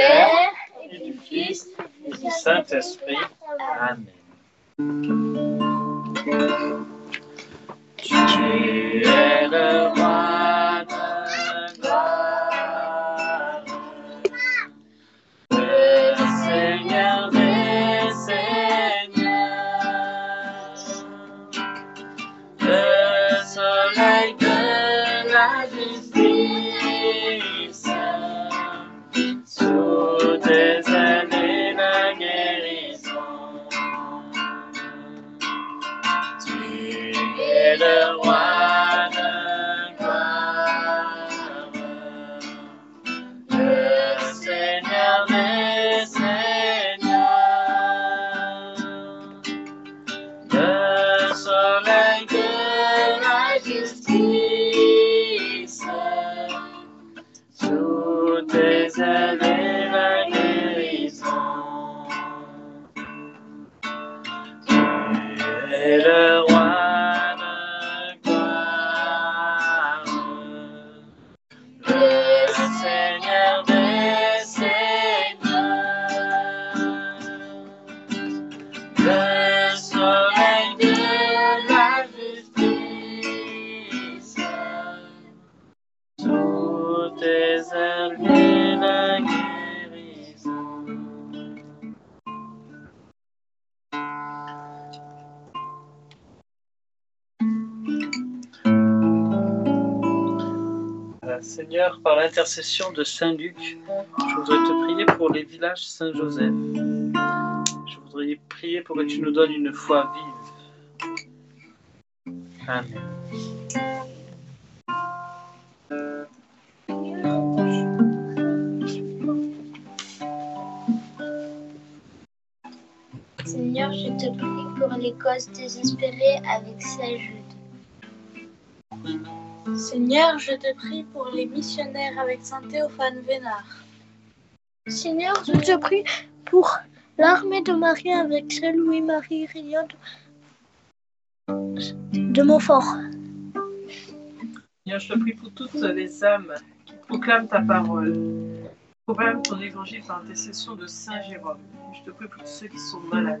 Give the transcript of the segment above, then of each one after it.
Père et du Fils et du Saint-Esprit. Amen. Tu es le es le Seigneur, par l'intercession de Saint Luc, je voudrais te prier pour les villages Saint-Joseph. Je voudrais prier pour que tu nous donnes une foi vive. Amen. Seigneur, je te prie pour les causes désespérées avec Jude. Seigneur, je te prie pour les missionnaires avec Saint Théophane Vénard. Seigneur, je te prie pour l'armée de Marie avec Saint Louis-Marie Rignot de Montfort. Seigneur, je te prie pour toutes les âmes qui proclament ta parole, proclament ton évangile par intercession de Saint Jérôme. Je te prie pour tous ceux qui sont malades.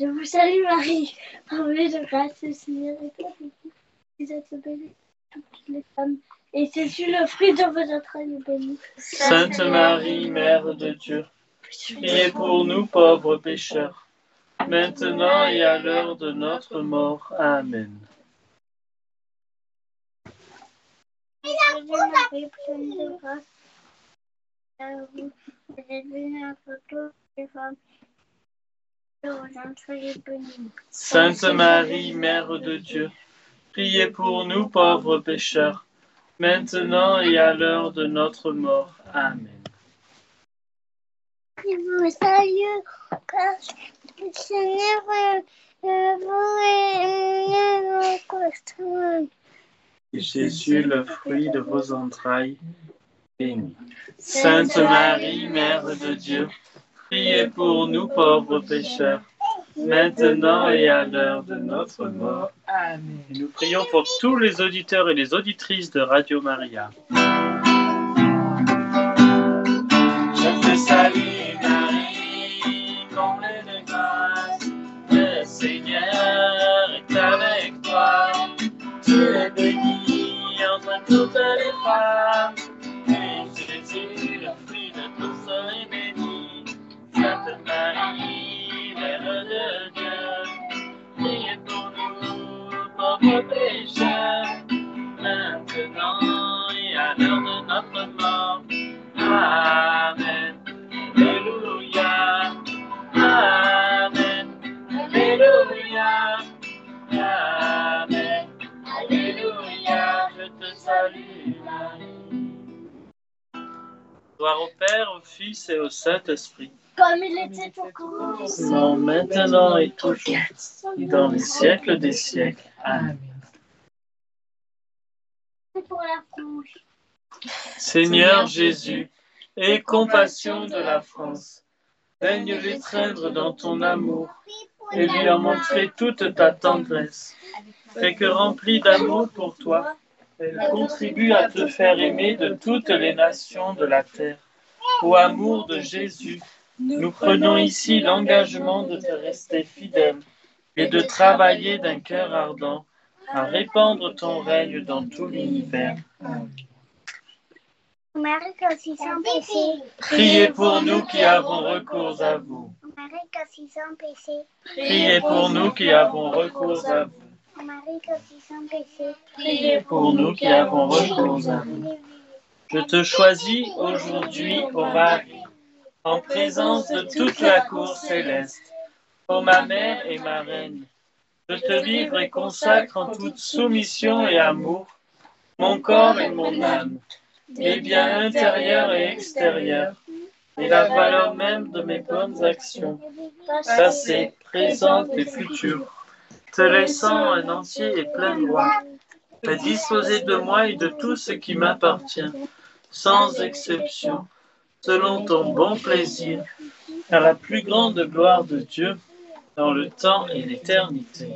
Je vous salue Marie, remplie de grâce, le Seigneur est avec vous. Vous êtes bénie toutes les femmes, et Jésus, le fruit de vos entrailles, béni. Sainte Marie, Mère de Dieu, priez pour nous pauvres pécheurs, maintenant et à l'heure de notre mort. Amen. Salut Marie, pleine de grâce, à vous, vous êtes bénie entre toutes les femmes, et vos entrailles est béni. Sainte Marie, Mère de Dieu, priez pour nous pauvres pécheurs, maintenant et à l'heure de notre mort. Amen. Je vous salue, le Seigneur vous Et Jésus, le fruit de vos entrailles, béni. Sainte Marie, Mère de Dieu, priez pour nous pauvres pécheurs, maintenant et à l'heure de notre mort. Amen. Et nous prions pour tous les auditeurs et les auditrices de Radio Maria. Je te salue Marie, comblée de grâce, le Seigneur est avec toi. Tu es bénie entre toutes les femmes, et Jésus, pécheurs, maintenant et à l'heure de notre mort. Amen. Alléluia. Amen. Alléluia. Amen. Alléluia. Je te salue, Marie. Gloire au Père, au Fils et au Saint-Esprit. Comme il était au commencement, maintenant et toujours, dans les siècles des siècles. Amen. Pour la France. Seigneur Jésus, aie compassion de la France. Daigne l'étreindre dans ton amour et lui en montrer toute ta tendresse. Fais que remplie d'amour pour toi, elle contribue à te faire aimer de toutes les nations de la terre. Au amour de Jésus, nous prenons ici l'engagement de te rester fidèle et de travailler d'un cœur ardent à répandre ton règne dans tout l'univers. Marie. Priez pour nous qui avons recours à vous. Marie. Priez pour nous qui avons recours à vous. Marie. Priez pour nous qui avons recours à vous. Je te choisis aujourd'hui, ô Marie, en présence de toute la cour céleste, ô ma mère et ma reine. Je te livre et consacre en toute soumission et amour mon corps et mon âme, mes biens intérieurs et extérieurs, et la valeur même de mes bonnes actions, passées, présentes et futures, te laissant un entier et plein droit, à disposer de moi et de tout ce qui m'appartient, sans exception, selon ton bon plaisir, à la plus grande gloire de Dieu, dans le temps et l'éternité.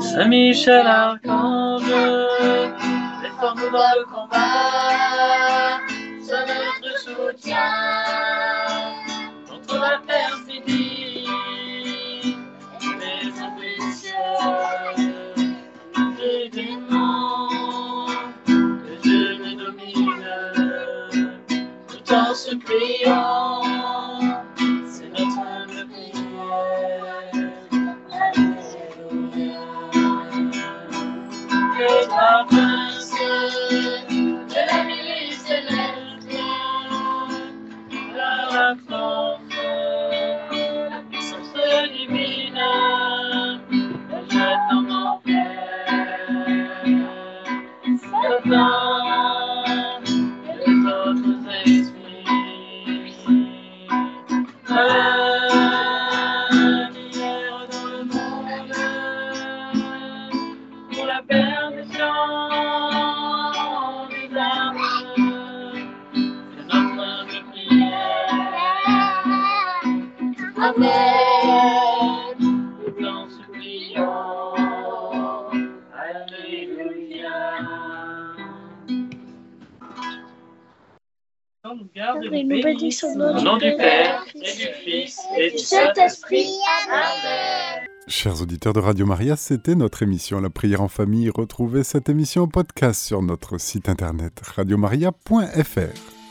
Saint Michel Archange, défends-nous dans le combat, sois notre soutien contre la perfidie des ambitieux et démons que Dieu les domine tout en suppliant. Permission des âmes. C'est notre prière. Amen. Nous t'en supplions. Alléluia. et nous bénissons au nom du Père, et du Fils, et du Saint-Esprit. Amen. Chers auditeurs de Radio Maria, c'était notre émission La prière en famille. Retrouvez cette émission en podcast sur notre site internet radiomaria.fr.